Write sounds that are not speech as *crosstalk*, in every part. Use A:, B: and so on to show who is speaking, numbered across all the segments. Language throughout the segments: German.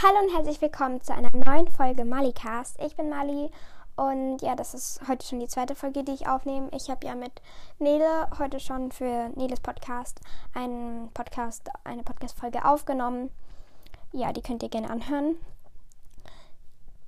A: Hallo und herzlich willkommen zu einer neuen Folge Malicast. Ich bin Mali und ja, das ist heute schon die zweite Folge, die ich aufnehme. Ich habe ja mit Nele heute schon für Neles Podcast einen Podcast, eine Podcast-Folge aufgenommen. Ja, die könnt ihr gerne anhören.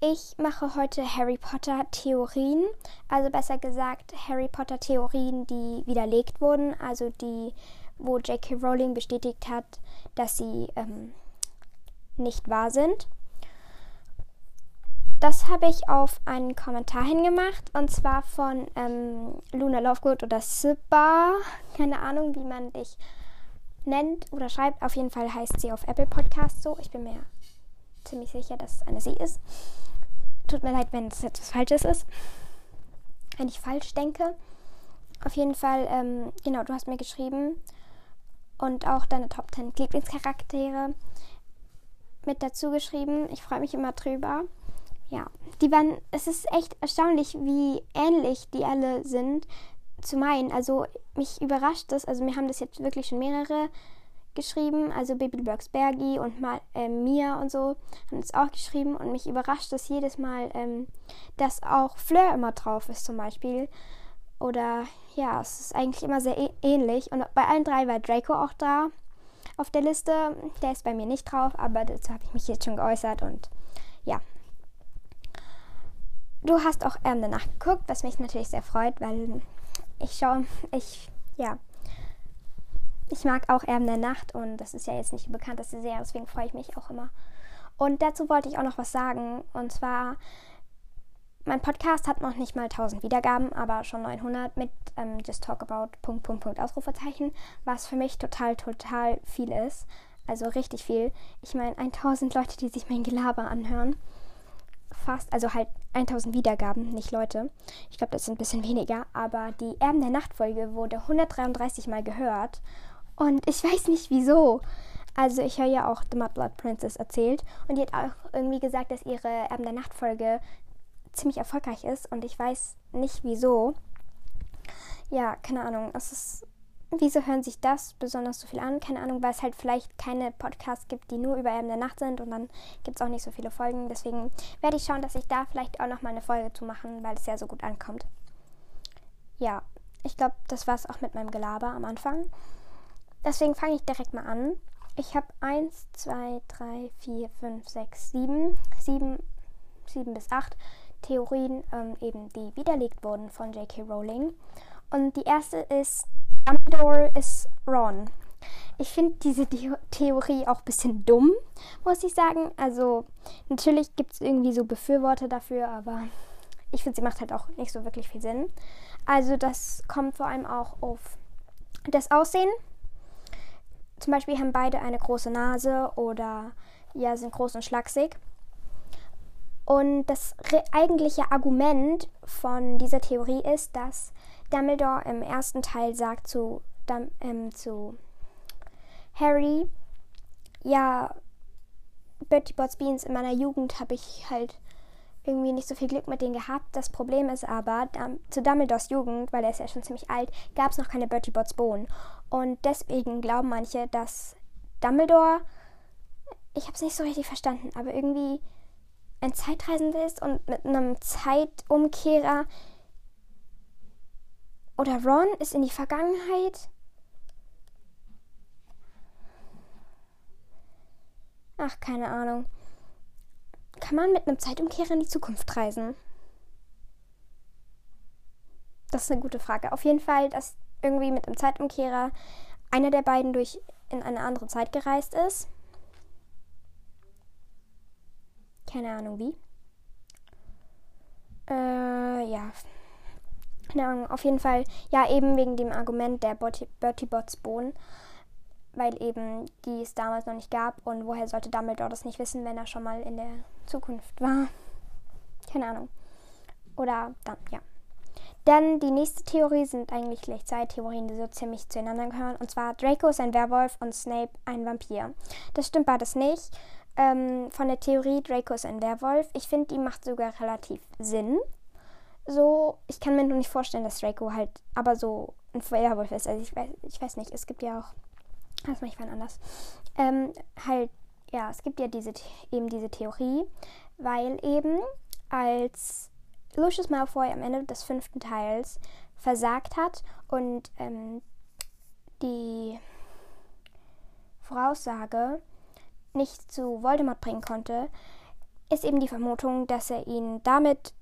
A: Ich mache heute Harry Potter Theorien, also besser gesagt Harry Potter Theorien, die widerlegt wurden, also die, wo J.K. Rowling bestätigt hat, dass sie ähm, nicht wahr sind. Das habe ich auf einen Kommentar hingemacht und zwar von ähm, Luna Lovegood oder Sippa. *laughs* Keine Ahnung, wie man dich nennt oder schreibt. Auf jeden Fall heißt sie auf Apple Podcast so. Ich bin mir ziemlich sicher, dass es eine sie ist. Tut mir leid, wenn es etwas Falsches ist. Wenn ich falsch denke. Auf jeden Fall, ähm, genau, du hast mir geschrieben und auch deine Top 10 Lieblingscharaktere mit dazu geschrieben. Ich freue mich immer drüber. Ja, die waren, es ist echt erstaunlich, wie ähnlich die alle sind zu meinen. Also mich überrascht das, also mir haben das jetzt wirklich schon mehrere geschrieben, also Baby Bergi und mal äh, Mia und so haben es auch geschrieben und mich überrascht das jedes Mal, ähm, dass auch Fleur immer drauf ist zum Beispiel. Oder ja, es ist eigentlich immer sehr ähnlich. Und bei allen drei war Draco auch da auf der Liste. Der ist bei mir nicht drauf, aber dazu habe ich mich jetzt schon geäußert und ja. Du hast auch ähm, danach geguckt, was mich natürlich sehr freut, weil ich schaue, ich, ja, ich mag auch Erben der Nacht und das ist ja jetzt nicht die bekannteste Serie, deswegen freue ich mich auch immer. Und dazu wollte ich auch noch was sagen und zwar mein Podcast hat noch nicht mal 1000 Wiedergaben, aber schon 900 mit ähm, Just Talk About Punkt, Punkt, Punkt, Ausrufezeichen, was für mich total, total viel ist. Also richtig viel. Ich meine, 1000 Leute, die sich mein Gelaber anhören. Fast, also halt 1000 Wiedergaben, nicht Leute. Ich glaube, das sind ein bisschen weniger, aber die Erben der Nachtfolge wurde 133 Mal gehört. Und ich weiß nicht wieso. Also ich höre ja auch The Mud Blood Princess erzählt und die hat auch irgendwie gesagt, dass ihre Erben der Nachtfolge ziemlich erfolgreich ist und ich weiß nicht wieso. Ja, keine Ahnung. Es ist. Wieso hören sich das besonders so viel an? Keine Ahnung, weil es halt vielleicht keine Podcasts gibt, die nur über Erben der Nacht sind und dann gibt es auch nicht so viele Folgen. Deswegen werde ich schauen, dass ich da vielleicht auch noch mal eine Folge zu machen, weil es ja so gut ankommt. Ja, ich glaube, das war es auch mit meinem Gelaber am Anfang. Deswegen fange ich direkt mal an. Ich habe 1, 2, 3, 4, 5, 6, 7, 7, 7 bis 8 Theorien ähm, eben, die widerlegt wurden von J.K. Rowling. Und die erste ist, Dumbledore ist Ron. Ich finde diese The Theorie auch ein bisschen dumm, muss ich sagen. Also natürlich gibt es irgendwie so Befürworter dafür, aber ich finde, sie macht halt auch nicht so wirklich viel Sinn. Also das kommt vor allem auch auf das Aussehen. Zum Beispiel haben beide eine große Nase oder ja, sind groß und schlaksig. Und das eigentliche Argument von dieser Theorie ist, dass Dumbledore im ersten Teil sagt zu, ähm, zu Harry, ja, Bertie Bott's Beans in meiner Jugend habe ich halt irgendwie nicht so viel Glück mit denen gehabt. Das Problem ist aber, zu Dumbledores Jugend, weil er ist ja schon ziemlich alt, gab es noch keine Bertie Bott's Bohnen. Und deswegen glauben manche, dass Dumbledore, ich habe es nicht so richtig verstanden, aber irgendwie ein Zeitreisender ist und mit einem Zeitumkehrer. Oder Ron ist in die Vergangenheit. Ach, keine Ahnung. Kann man mit einem Zeitumkehrer in die Zukunft reisen? Das ist eine gute Frage. Auf jeden Fall, dass irgendwie mit einem Zeitumkehrer einer der beiden durch in eine andere Zeit gereist ist. Keine Ahnung wie. Äh, ja. Keine Ahnung, auf jeden Fall, ja, eben wegen dem Argument der Bertie Bots Bohnen, weil eben die es damals noch nicht gab und woher sollte Dumbledore das nicht wissen, wenn er schon mal in der Zukunft war? Keine Ahnung. Oder dann, ja. Dann die nächste Theorie sind eigentlich gleich zwei Theorien, die so ziemlich zueinander gehören. Und zwar Draco ist ein Werwolf und Snape ein Vampir. Das stimmt beides nicht ähm, von der Theorie, Draco ist ein Werwolf. Ich finde, die macht sogar relativ Sinn. So, ich kann mir nur nicht vorstellen, dass Draco halt aber so ein Werwolf ist. Also ich weiß, ich weiß nicht, es gibt ja auch, das mache ich mal anders, ähm, halt ja, es gibt ja diese, eben diese Theorie, weil eben als Lucius Malfoy am Ende des fünften Teils versagt hat und ähm, die Voraussage nicht zu Voldemort bringen konnte, ist eben die Vermutung, dass er ihn damit,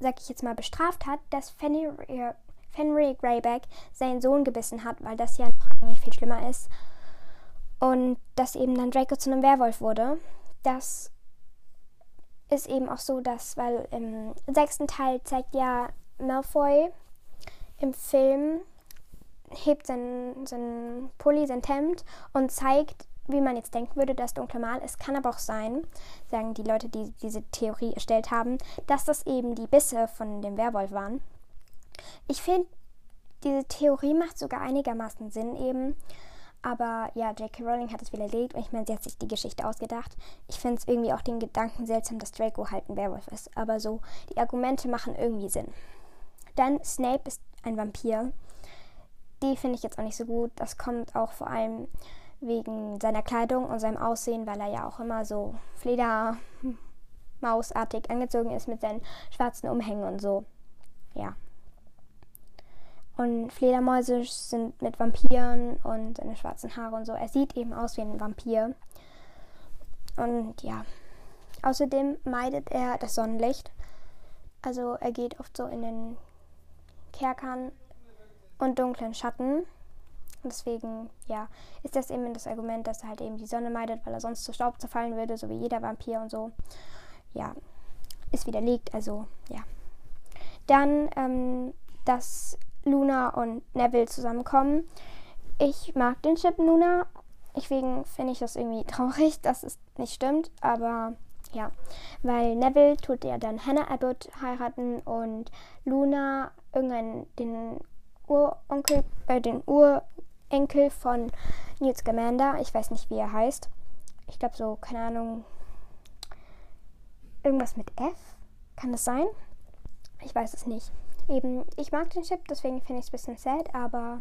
A: sag ich jetzt mal, bestraft hat, dass Fenrir, Fenrir Greyback seinen Sohn gebissen hat, weil das ja eigentlich viel schlimmer ist. Und dass eben dann Draco zu einem Werwolf wurde. Das ist eben auch so, dass, weil im sechsten Teil zeigt ja Malfoy im Film, hebt sein, sein Pulli, sein Hemd und zeigt, wie man jetzt denken würde, das dunkle Mal. Es kann aber auch sein, sagen die Leute, die diese Theorie erstellt haben, dass das eben die Bisse von dem Werwolf waren. Ich finde, diese Theorie macht sogar einigermaßen Sinn eben. Aber ja, J.K. Rowling hat es widerlegt und ich meine, sie hat sich die Geschichte ausgedacht. Ich finde es irgendwie auch den Gedanken seltsam, dass Draco halt ein Werwolf ist. Aber so, die Argumente machen irgendwie Sinn. Dann Snape ist ein Vampir. Die finde ich jetzt auch nicht so gut. Das kommt auch vor allem wegen seiner Kleidung und seinem Aussehen, weil er ja auch immer so Fledermausartig angezogen ist mit seinen schwarzen Umhängen und so. Ja. Und Fledermäuse sind mit Vampiren und seine schwarzen Haare und so. Er sieht eben aus wie ein Vampir. Und ja. Außerdem meidet er das Sonnenlicht. Also er geht oft so in den Kerkern und dunklen Schatten. Und deswegen, ja, ist das eben das Argument, dass er halt eben die Sonne meidet, weil er sonst zu Staub zerfallen würde, so wie jeder Vampir und so. Ja, ist widerlegt, also ja. Dann, ähm, dass Luna und Neville zusammenkommen. Ich mag den Chip Luna. Deswegen finde ich das irgendwie *laughs* traurig, dass es nicht stimmt. Aber ja, weil Neville tut ja dann Hannah Abbott heiraten und Luna irgendeinen den Uronkel, äh, den Urenkel von Newt Scamander. Ich weiß nicht, wie er heißt. Ich glaube so, keine Ahnung, irgendwas mit F. Kann das sein? Ich weiß es nicht eben, ich mag den Chip, deswegen finde ich es ein bisschen sad, aber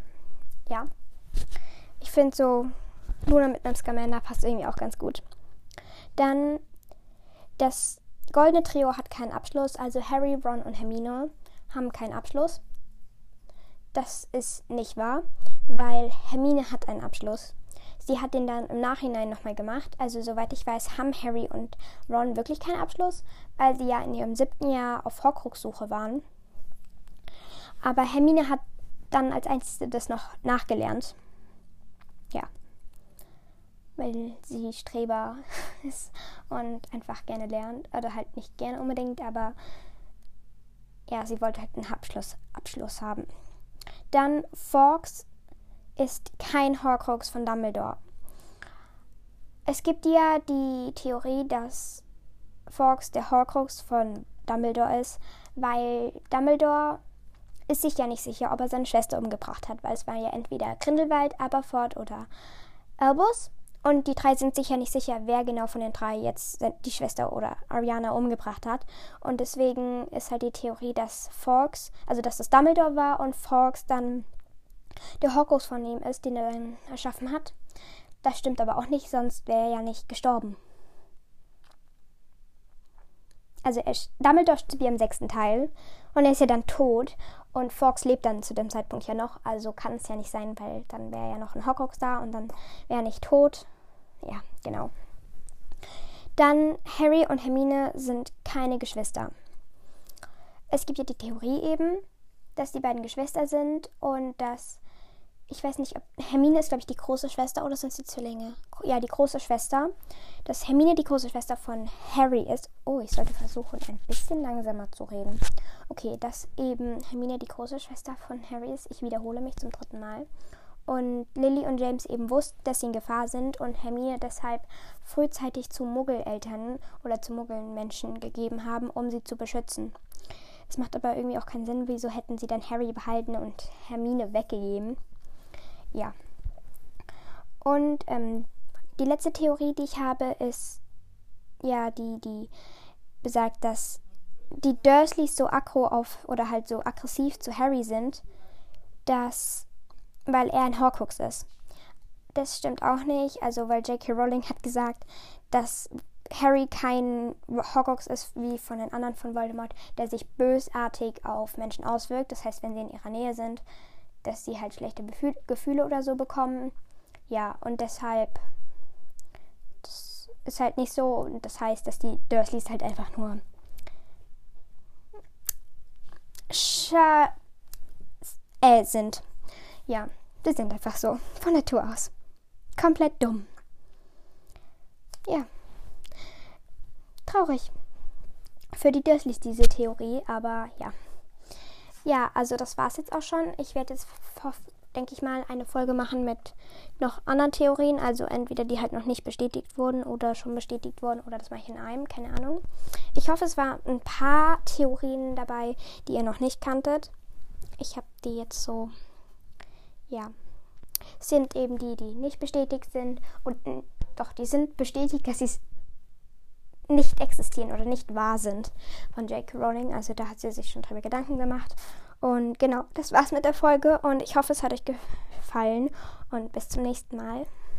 A: ja. Ich finde so Luna mit einem Scamander passt irgendwie auch ganz gut. Dann das goldene Trio hat keinen Abschluss, also Harry, Ron und Hermine haben keinen Abschluss. Das ist nicht wahr, weil Hermine hat einen Abschluss. Sie hat den dann im Nachhinein nochmal gemacht. Also soweit ich weiß, haben Harry und Ron wirklich keinen Abschluss, weil sie ja in ihrem siebten Jahr auf Horcrux-Suche waren. Aber Hermine hat dann als einzige das noch nachgelernt. Ja. Weil sie Streber *laughs* ist und einfach gerne lernt. Oder halt nicht gerne unbedingt, aber ja, sie wollte halt einen Abschluss, Abschluss haben. Dann Fawkes ist kein Horcrux von Dumbledore. Es gibt ja die Theorie, dass Fawkes der Horcrux von Dumbledore ist, weil Dumbledore ist sich ja nicht sicher, ob er seine Schwester umgebracht hat, weil es war ja entweder Grindelwald, Aberford oder Albus. Und die drei sind sich ja nicht sicher, wer genau von den drei jetzt die Schwester oder Ariana umgebracht hat. Und deswegen ist halt die Theorie, dass Fawkes, also dass das Dumbledore war und Fawkes dann der Horcrux von ihm ist, den er dann erschaffen hat. Das stimmt aber auch nicht, sonst wäre er ja nicht gestorben. Also er, Dumbledore stirbt im sechsten Teil und er ist ja dann tot und Fox lebt dann zu dem Zeitpunkt ja noch, also kann es ja nicht sein, weil dann wäre ja noch ein Horcrux da und dann wäre er nicht tot. Ja, genau. Dann Harry und Hermine sind keine Geschwister. Es gibt ja die Theorie eben, dass die beiden Geschwister sind und dass ich weiß nicht, ob Hermine ist, glaube ich, die große Schwester oder sind sie Zwillinge? Ja, die große Schwester. Dass Hermine die große Schwester von Harry ist. Oh, ich sollte versuchen, ein bisschen langsamer zu reden. Okay, dass eben Hermine die große Schwester von Harry ist. Ich wiederhole mich zum dritten Mal. Und Lily und James eben wussten, dass sie in Gefahr sind und Hermine deshalb frühzeitig zu Muggeleltern oder zu Muggelmenschen gegeben haben, um sie zu beschützen. Es macht aber irgendwie auch keinen Sinn, wieso hätten sie dann Harry behalten und Hermine weggegeben ja. Und ähm, die letzte Theorie, die ich habe, ist ja die, die besagt, dass die Dursleys so aggro auf oder halt so aggressiv zu Harry sind, dass weil er ein Horcrux ist. das stimmt auch nicht. Also, weil J.K. Rowling hat gesagt, dass Harry kein Horcrux ist wie von den anderen von Voldemort, der sich bösartig auf Menschen auswirkt. Das heißt, wenn sie in ihrer Nähe sind, dass sie halt schlechte Befühl Gefühle oder so bekommen. Ja, und deshalb das ist halt nicht so. Und das heißt, dass die Dursleys halt einfach nur Scha äh, sind. Ja, die sind einfach so. Von Natur aus. Komplett dumm. Ja. Traurig. Für die Dursleys diese Theorie, aber ja. Ja, also das war's jetzt auch schon. Ich werde jetzt, denke ich mal, eine Folge machen mit noch anderen Theorien. Also entweder die halt noch nicht bestätigt wurden oder schon bestätigt wurden oder das mache ich in einem, keine Ahnung. Ich hoffe, es waren ein paar Theorien dabei, die ihr noch nicht kanntet. Ich habe die jetzt so, ja, sind eben die, die nicht bestätigt sind und doch, die sind bestätigt, *laughs* dass sie nicht existieren oder nicht wahr sind von J.K. Rowling. Also da hat sie sich schon drüber Gedanken gemacht. Und genau, das war's mit der Folge und ich hoffe, es hat euch gefallen und bis zum nächsten Mal.